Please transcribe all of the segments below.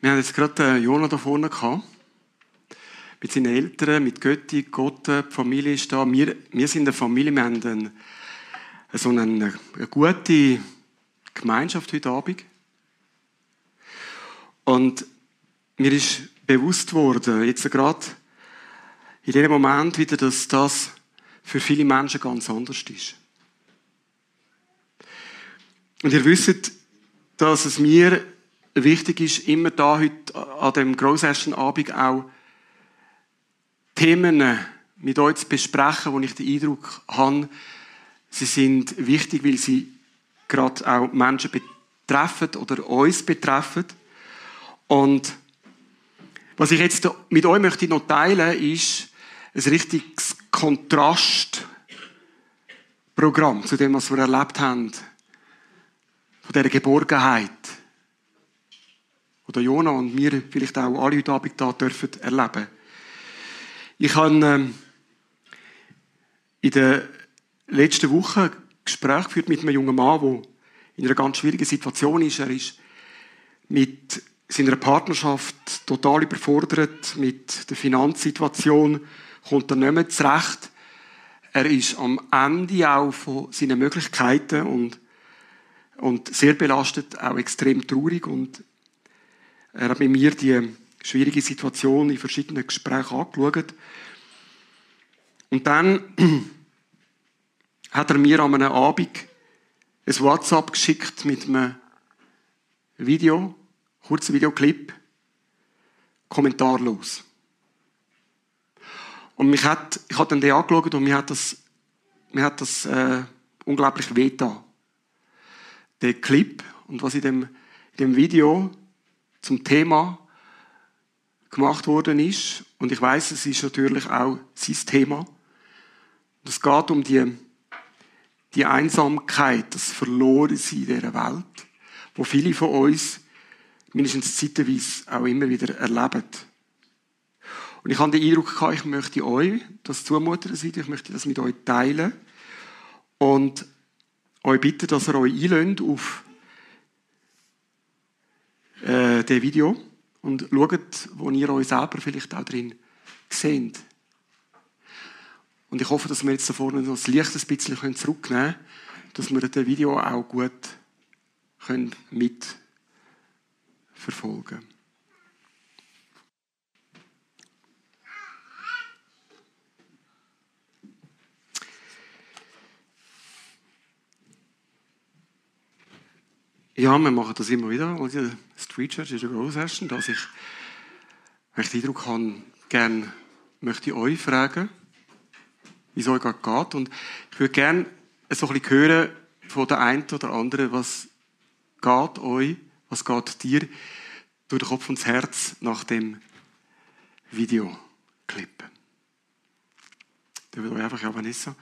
Wir haben jetzt gerade Jonah da vorne gehabt. Mit seinen Eltern, mit Götti, Gott, die Familie ist da. Wir, wir sind eine Familie, wir haben eine, so eine, eine gute Gemeinschaft heute Abend. Und mir ist bewusst worden, jetzt gerade in dem Moment wieder, dass das für viele Menschen ganz anders ist. Und ihr wisst, dass es mir wichtig ist, immer da heute an dem Grossessen-Abend auch Themen mit euch zu besprechen, wo ich den Eindruck habe, sie sind wichtig, weil sie gerade auch Menschen betreffen oder uns betreffen. Und was ich jetzt mit euch möchte noch teilen, ist ein richtiges Kontrastprogramm zu dem, was wir erlebt haben. Von dieser Geborgenheit. Oder Jona und wir vielleicht auch alle heute Abend da dürfen erleben. Ich habe ähm, in der letzten Woche ein Gespräch geführt mit einem jungen Mann, der in einer ganz schwierigen Situation ist. Er ist mit seiner Partnerschaft total überfordert mit der Finanzsituation, kommt er nicht mehr zurecht. Er ist am Ende auch von seinen Möglichkeiten und, und sehr belastet, auch extrem traurig und er hat mit mir die schwierige Situation in verschiedenen Gesprächen angeschaut. Und dann hat er mir an einem Abend ein WhatsApp geschickt mit einem Video, kurzen Videoclip, kommentarlos. Und mich hat, ich habe dann den angeschaut und mir hat das, mir hat das äh, unglaublich wehgetan. Der Clip und was in dem, in dem Video zum Thema gemacht worden ist. Und ich weiß, es ist natürlich auch sein Thema. es geht um die, die Einsamkeit, das Verlorensein in dieser Welt, wo viele von uns mindestens zeitweise auch immer wieder erleben. Und ich habe den Eindruck gehabt, ich möchte euch das zumuten, ich möchte das mit euch teilen und euch bitten, dass ihr euch einlönt auf äh, das Video und schaut, wo ihr euch selber vielleicht auch drin seht. Und ich hoffe, dass wir jetzt da vorne noch das Licht ein bisschen zurücknehmen können, dass wir das Video auch gut mit verfolgen. Ja, wir machen das immer wieder. Street Church ist eine Großessen, dass ich, wenn ich den Eindruck habe, gerne möchte ich euch fragen, wie es euch gerade geht. Und ich würde gerne so ein bisschen hören von der einen oder anderen, was geht euch was geht dir durch den Kopf und das Herz nach dem Videoclip? Da wird euch einfach, ja, Vanessa.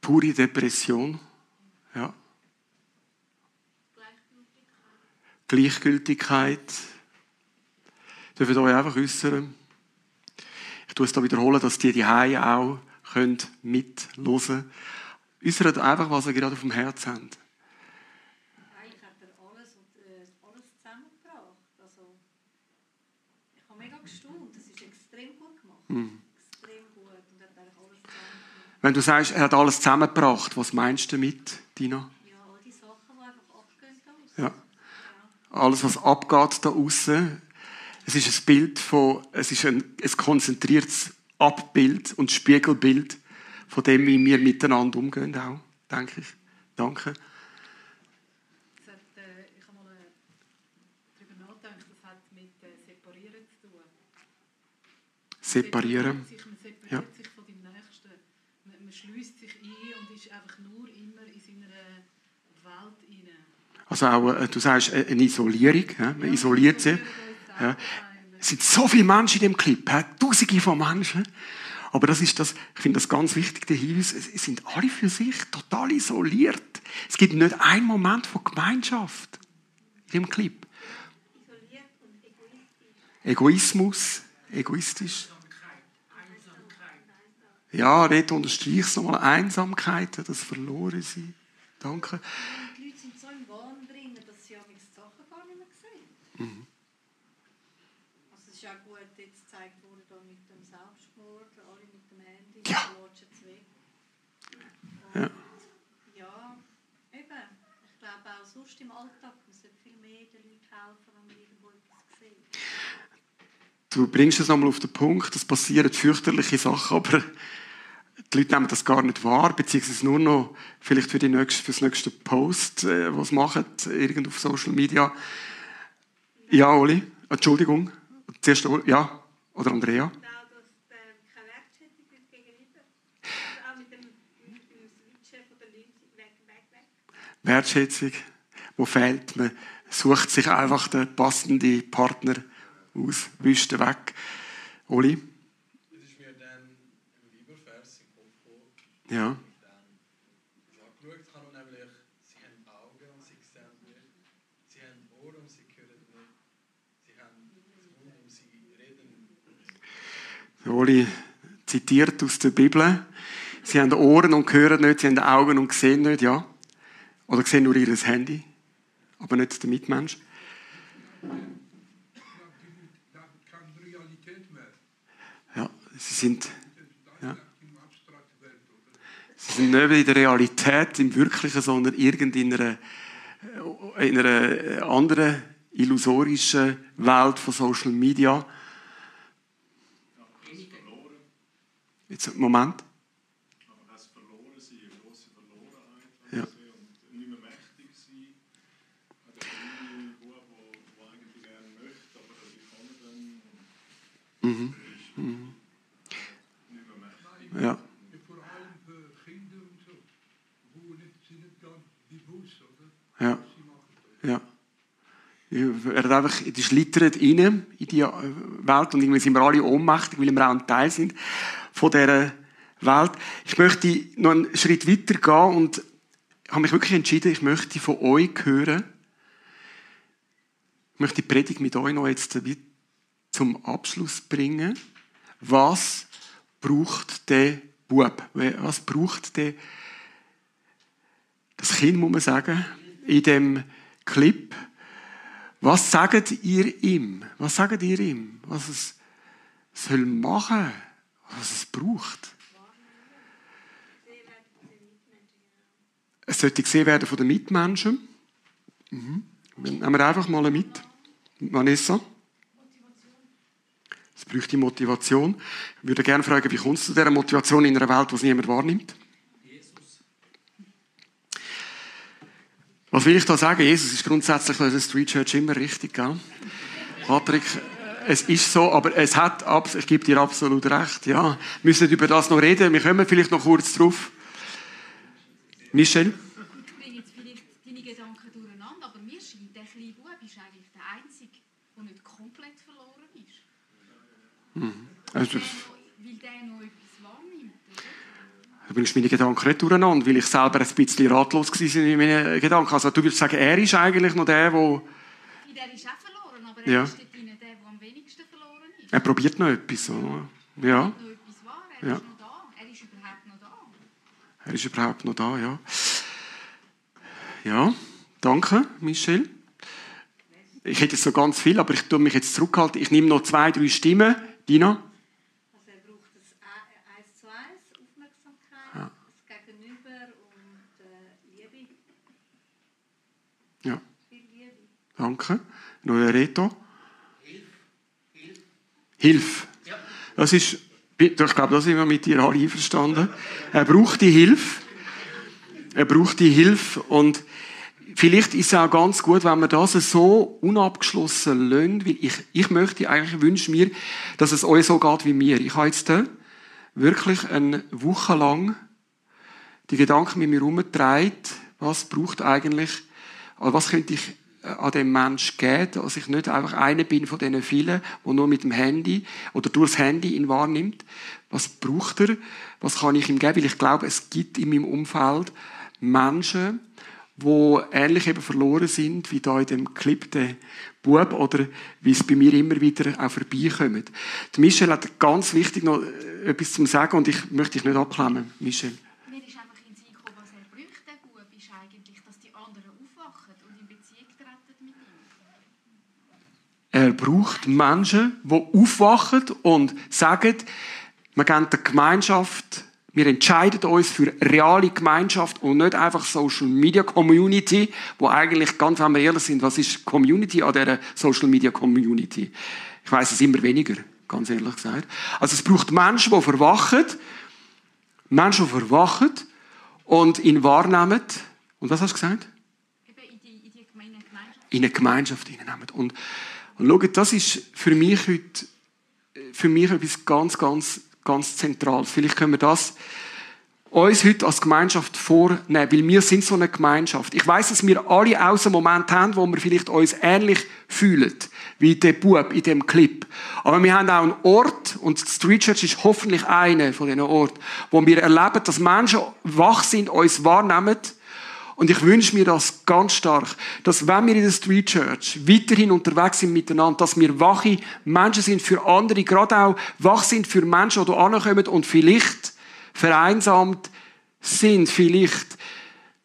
Pure Depression. Ja. Gleichgültigkeit. Dürfen euch einfach äußern. Ich tue es da wiederholen, dass die die auch mithören können. Äußert einfach, was ihr gerade auf dem Herz habt. Mhm. Wenn du sagst, er hat alles zusammengebracht, was meinst du damit, Dina? Ja, all die Sachen, die einfach abgehen. Ja. Alles, was abgeht da außen. Es ist ein Bild von, es ist ein, ein konzentriertes Abbild und Spiegelbild von dem, wie wir miteinander umgehen, auch, denke ich. Danke. separieren. Man separiert ja. sich von dem Nächsten. Man, man schließt sich ein und ist einfach nur immer in seiner Welt hinein. Also auch, äh, du sagst, äh, eine Isolierung. Man ja, isoliert sich. Ja. Es sind so viele Menschen in dem Clip, tausende von Menschen. Aber das ist das, ich finde das ganz wichtig, der Hinweis, es sind alle für sich total isoliert. Es gibt nicht einen Moment von Gemeinschaft in dem Clip. Isoliert und egoistisch. Egoismus, egoistisch. Ja, dort unterstreiche ich nochmal Einsamkeit, das Verlorensein. Danke. Die Leute sind so im Wahn drin, dass Mhm. Also es ist auch gut jetzt gezeigt worden da mit dem Selbstmord, alle mit dem Handy, ja. es weg. Und ja. ja, eben, ich glaube auch sonst im Alltag, man sollte viel mehr den Leuten helfen, wenn man irgendwo etwas sieht. Du bringst es nochmal auf den Punkt, es passieren fürchterliche Sachen, aber die Leute nehmen das gar nicht wahr, beziehungsweise nur noch vielleicht für, die nächste, für das nächste Post, äh, was machen, irgend auf Social Media. Ja, Oli, Entschuldigung. Zuerst, ja, oder Andrea? Wertschätzung, wo fehlt, man sucht sich einfach den passenden Partner aus, wischt weg. Oli? Ja. Oli zitiert aus der Bibel. Sie haben Ohren und hören nicht, sie haben Augen und sehen nicht, ja. Oder sehen nur ihr Handy, aber nicht der Mitmensch. Ja, sie sind Sie sind nicht in der Realität, im Wirklichen, sondern in einer, in einer anderen illusorischen Welt von Social Media. Jetzt, Moment. Mhm. Mhm. Ja. Ja. Ja. Er hat einfach, die schlittert rein in die Welt und irgendwie sind wir alle ohnmächtig, weil wir auch ein Teil sind von dieser Welt. Ich möchte noch einen Schritt weiter gehen und habe mich wirklich entschieden, ich möchte von euch hören. Ich möchte die Predigt mit euch noch jetzt zum Abschluss bringen. Was braucht der Bub? Was braucht der das Kind, muss man sagen, in dem Clip. Was sagt ihr ihm? Was sagt ihr ihm? Was es soll machen, was es braucht? Es sollte gesehen werden von den Mitmenschen. Mhm. Nehmen wir einfach mal mit. Vanessa. Es bräuchte Motivation. Ich würde gerne fragen, wie kommst du zu dieser Motivation in einer Welt, die niemand wahrnimmt? Was will ich da sagen? Jesus ist grundsätzlich in der Street Church immer richtig, gell? Patrick, es ist so, aber es hat, ich gebe dir absolut recht, ja. Wir müssen über das noch reden. Wir kommen vielleicht noch kurz drauf. Michel? Durcheinander, aber mir scheint, der kleine Bub ist eigentlich der Einzige, der nicht komplett verloren. Also, Da bringst du meine Gedanken nicht durcheinander, weil ich selber ein bisschen ratlos war in meinen Gedanken. Also du würdest sagen, er ist eigentlich noch der, der... Der ist auch verloren, aber er ja. ist der, der am wenigsten verloren ist. Er probiert noch etwas. Oder? Ja. Er noch etwas wahr. Er ja. ist noch da. Er ist überhaupt noch da. Er ist überhaupt noch da, ja. Ja, danke, Michel. Ich hätte jetzt so ganz viel, aber ich tue mich jetzt zurückhalten. Ich nehme noch zwei, drei Stimmen. Dina? Danke. Neue Reto. Hilf. Hilf. Ja. Das ist, ich glaube, da sind wir mit dir alle einverstanden. Er braucht die Hilfe. Er braucht die Hilfe und vielleicht ist es auch ganz gut, wenn wir das so unabgeschlossen lösen, weil ich, ich möchte eigentlich, wünsche mir, dass es euch so geht wie mir. Ich habe jetzt wirklich eine Woche lang die Gedanken mit mir herumgetragen, was braucht eigentlich, was könnte ich an dem Mensch geht, dass ich nicht einfach einer bin von diesen vielen, der nur mit dem Handy oder durchs Handy ihn wahrnimmt. Was braucht er? Was kann ich ihm geben? Weil ich glaube, es gibt in meinem Umfeld Menschen, wo ähnlich eben verloren sind, wie da in dem Clip der Bub oder wie es bei mir immer wieder auch vorbeikommt. Michel hat ganz wichtig noch etwas zu sagen und ich möchte dich nicht abklemmen, Michel. braucht Menschen, die aufwachen und sagen, wir geben der Gemeinschaft, wir entscheiden uns für reale Gemeinschaft und nicht einfach Social Media Community, wo eigentlich, ganz wenn wir ehrlich sind, was ist Community an dieser Social Media Community? Ich weiß es immer weniger, ganz ehrlich gesagt. Also es braucht Menschen, die verwachen, Menschen, die verwachen und ihn wahrnehmen. Und was hast du gesagt? In die, in die Gemeinschaft. in eine Gemeinschaft hineinnehmen. Und, und schaut, das ist für mich heute, für mich etwas ganz, ganz, ganz Zentrales. Vielleicht können wir das uns heute als Gemeinschaft vornehmen, weil wir sind so eine Gemeinschaft. Ich weiß, dass wir alle auch so einen Moment haben, wo wir vielleicht uns ähnlich fühlen, wie der Bub in dem Clip. Aber wir haben auch einen Ort, und die Street Church ist hoffentlich einer von diesen Orten, wo wir erleben, dass Menschen wach sind, uns wahrnehmen, und ich wünsche mir das ganz stark, dass wenn wir in der Street Church weiterhin unterwegs sind miteinander, dass wir wache Menschen sind für andere, gerade auch wach sind für Menschen, die ankommen und vielleicht vereinsamt sind, vielleicht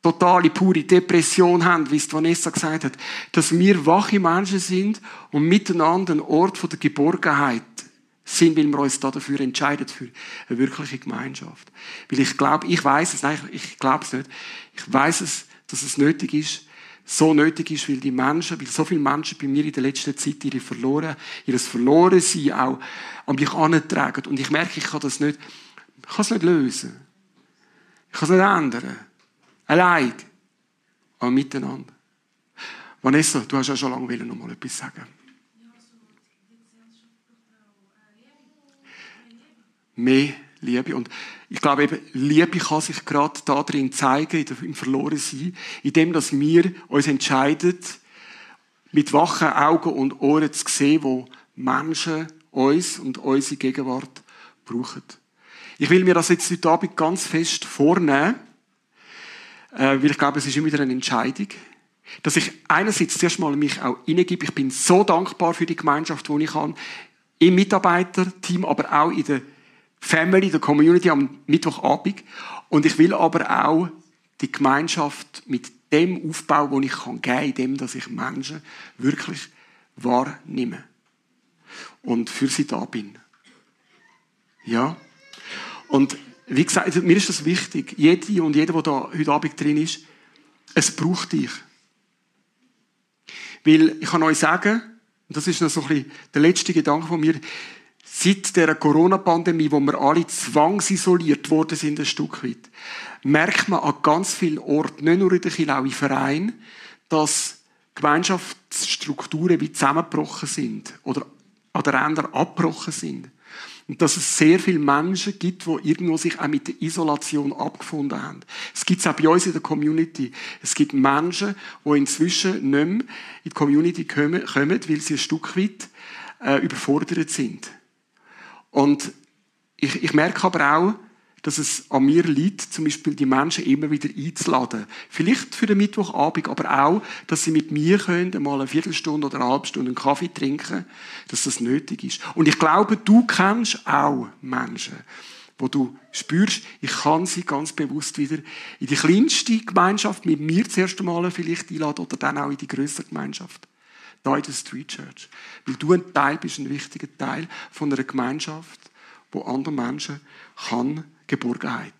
totale, pure Depression haben, wie es Vanessa gesagt hat, dass wir wache Menschen sind und miteinander ein Ort der Geborgenheit sind, weil wir uns da dafür entscheiden, für eine wirkliche Gemeinschaft. Weil ich glaube, ich weiß es, nein, ich glaube es nicht. Ich weiß es, dass es nötig ist, so nötig ist, weil die Menschen, weil so viele Menschen bei mir in der letzten Zeit ihre verloren, ihres Verlorensein auch an mich antragen. Und ich merke, ich kann das nicht, ich kann es nicht lösen. Ich kann es nicht ändern. Allein. Aber miteinander. Vanessa, du hast ja schon lange noch mal etwas sagen. Mehr Liebe. Und ich glaube eben, Liebe kann sich gerade da drin zeigen, im Verlorensein, indem dass wir uns entscheiden, mit wachen Augen und Ohren zu sehen, wo Menschen uns und unsere Gegenwart brauchen. Ich will mir das jetzt heute Abend ganz fest vornehmen, äh, weil ich glaube, es ist immer wieder eine Entscheidung, dass ich einerseits zuerst mal mich auch hineingebe. Ich bin so dankbar für die Gemeinschaft, die ich habe, im Mitarbeiterteam, aber auch in der Family, der Community am Mittwochabend. Und ich will aber auch die Gemeinschaft mit dem Aufbau, den ich geben kann, indem dass ich Menschen wirklich wahrnehme und für sie da bin. Ja. Und wie gesagt, mir ist das wichtig. Jede und jeder, der da heute Abend drin ist, es braucht dich. Weil ich kann euch sagen, und das ist noch so ein bisschen der letzte Gedanke von mir, seit der Corona-Pandemie, wo wir alle zwangsisoliert worden sind, ein Stück weit, merkt man an ganz vielen Orten, nicht nur in der Kirche, auch im Verein, dass Gemeinschaftsstrukturen wie zusammengebrochen sind oder an der Ränder abgebrochen sind. Und dass es sehr viele Menschen gibt, die irgendwo sich auch mit der Isolation abgefunden haben. Es gibt es auch bei uns in der Community. Es gibt Menschen, die inzwischen nicht mehr in die Community kommen, weil sie ein Stück weit äh, überfordert sind. Und ich, ich merke aber auch, dass es an mir liegt, zum Beispiel die Menschen immer wieder einzuladen. Vielleicht für den Mittwochabend, aber auch, dass sie mit mir können, mal eine Viertelstunde oder eine halbe Stunde einen Kaffee trinken, dass das nötig ist. Und ich glaube, du kennst auch Menschen, wo du spürst, ich kann sie ganz bewusst wieder in die kleinste Gemeinschaft mit mir zuerst einmal vielleicht einladen oder dann auch in die größere Gemeinschaft. Da in der Street Church. Weil du ein Teil bist, ein wichtiger Teil von einer Gemeinschaft, wo anderen Menschen kann Geborgenheit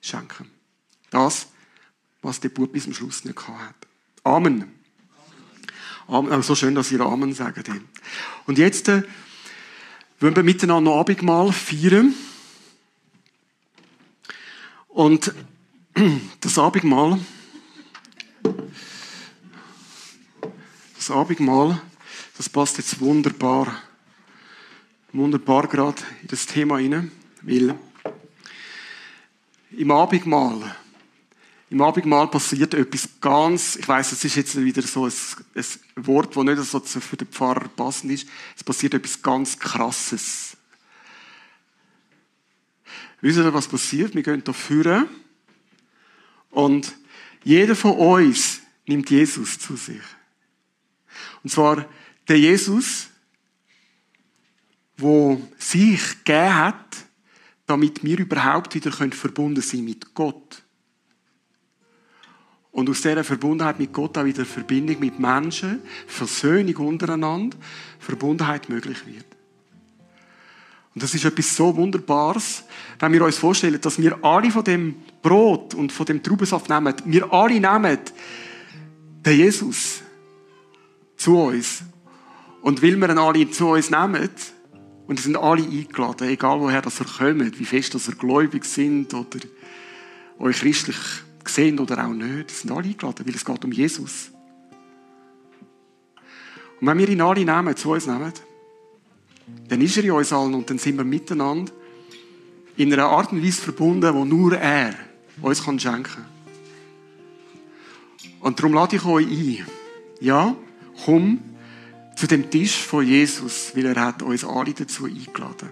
schenken. Das, was der Bub bis zum Schluss nicht hat. Amen. Amen. Also so schön, dass ihr Amen sagt. Und jetzt äh, wollen wir miteinander Abendmahl feiern. Und das Abendmahl, das Abendmahl, das passt jetzt wunderbar, wunderbar gerade in das Thema hinein, weil im Abendmahl, im Abendmahl passiert etwas ganz, ich weiß, es ist jetzt wieder so ein, ein Wort, das nicht so für den Pfarrer passend ist, es passiert etwas ganz Krasses. Wisst ihr, was passiert? Wir gehen hier führen und jeder von uns nimmt Jesus zu sich. Und zwar der Jesus, wo sich gegeben hat, damit wir überhaupt wieder verbunden sein mit Gott. und aus dieser Verbundenheit mit Gott auch wieder Verbindung mit Menschen, Versöhnung untereinander, Verbundenheit möglich wird. Und das ist etwas so Wunderbares, wenn wir uns vorstellen, dass wir alle von dem Brot und von dem Traubensaft nehmen. Wir alle nehmen den Jesus zu uns. Und weil wir ihn alle zu uns nehmen, und sie sind alle eingeladen, egal woher das er kommt, wie fest dass er gläubig sind oder euch christlich sehen oder auch nicht, sie sind alle eingeladen, weil es geht um Jesus. Und wenn wir ihn alle nehmen, zu uns nehmen, dann ist er in uns allen und dann sind wir miteinander in einer Art und Weise verbunden, wo nur er uns schenken kann. Und darum lade ich euch ein. Ja, komm zu dem Tisch von Jesus, weil er hat uns alle dazu eingeladen.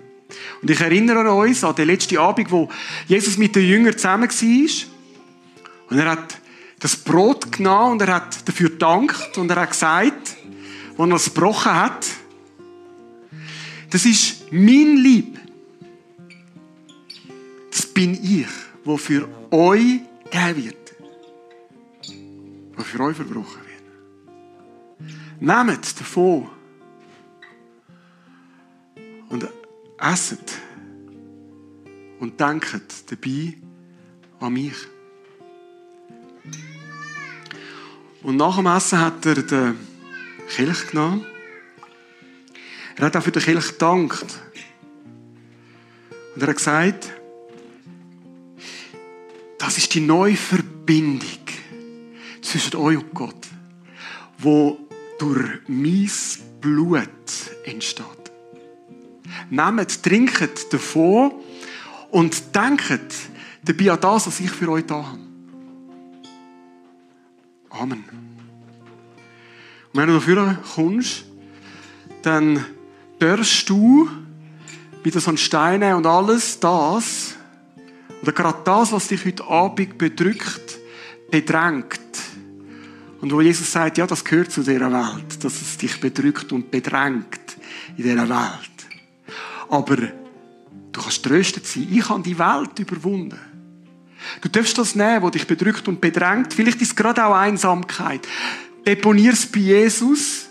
Und ich erinnere uns an den letzten Abend, wo Jesus mit den Jüngern zusammen war. Und er hat das Brot genommen und er hat dafür gedankt und er hat gesagt, als er es gebrochen hat, das ist mein Lieb. Das bin ich, wo für euch gegeben wird. Wo für euch verbrochen wird. Nehmt davon und esset und denkt dabei an mich. Und nach dem Essen hat er den Kelch genommen er hat auch für den Kirche gedankt. Und er hat gesagt, das ist die neue Verbindung zwischen euch und Gott, wo durch mein Blut entsteht. Nehmt, trinket davon und denkt dabei an das, was ich für euch da habe. Amen. Und wenn du dafür kommst, dann darfst du wieder so ein Steine und alles das, oder gerade das, was dich heute Abend bedrückt, bedrängt. Und wo Jesus sagt, ja, das gehört zu dieser Welt, dass es dich bedrückt und bedrängt in dieser Welt. Aber du kannst tröstet sein. Ich habe die Welt überwunden. Du darfst das nehmen, was dich bedrückt und bedrängt. Vielleicht ist es gerade auch Einsamkeit. Deponier es bei Jesus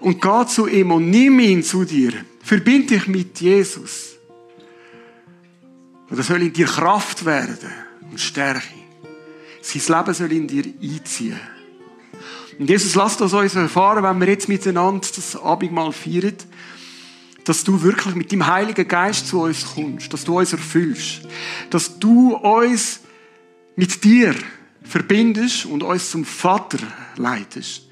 und geh zu ihm und nimm ihn zu dir. Verbind dich mit Jesus. Und er soll in dir Kraft werden und Stärke. Sein Leben soll in dir einziehen. Und Jesus, lass das uns erfahren, wenn wir jetzt miteinander das Abendmahl feiern, dass du wirklich mit dem Heiligen Geist zu uns kommst, dass du uns erfüllst, dass du uns mit dir verbindest und uns zum Vater leitest.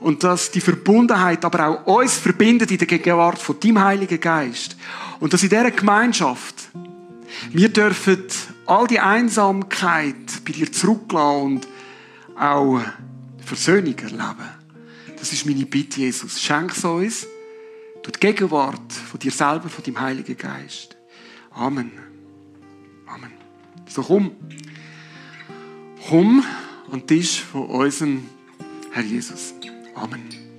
Und dass die Verbundenheit aber auch uns verbindet in der Gegenwart von deinem Heiligen Geist. Und dass in dieser Gemeinschaft wir dürfen all die Einsamkeit bei dir zurücklassen und auch Versöhnung erleben. Das ist meine Bitte, Jesus. Schenk es uns durch die Gegenwart von dir selber, von deinem Heiligen Geist. Amen. Amen. So komm. Komm an den Tisch von unserem Herr Jesus. Amen.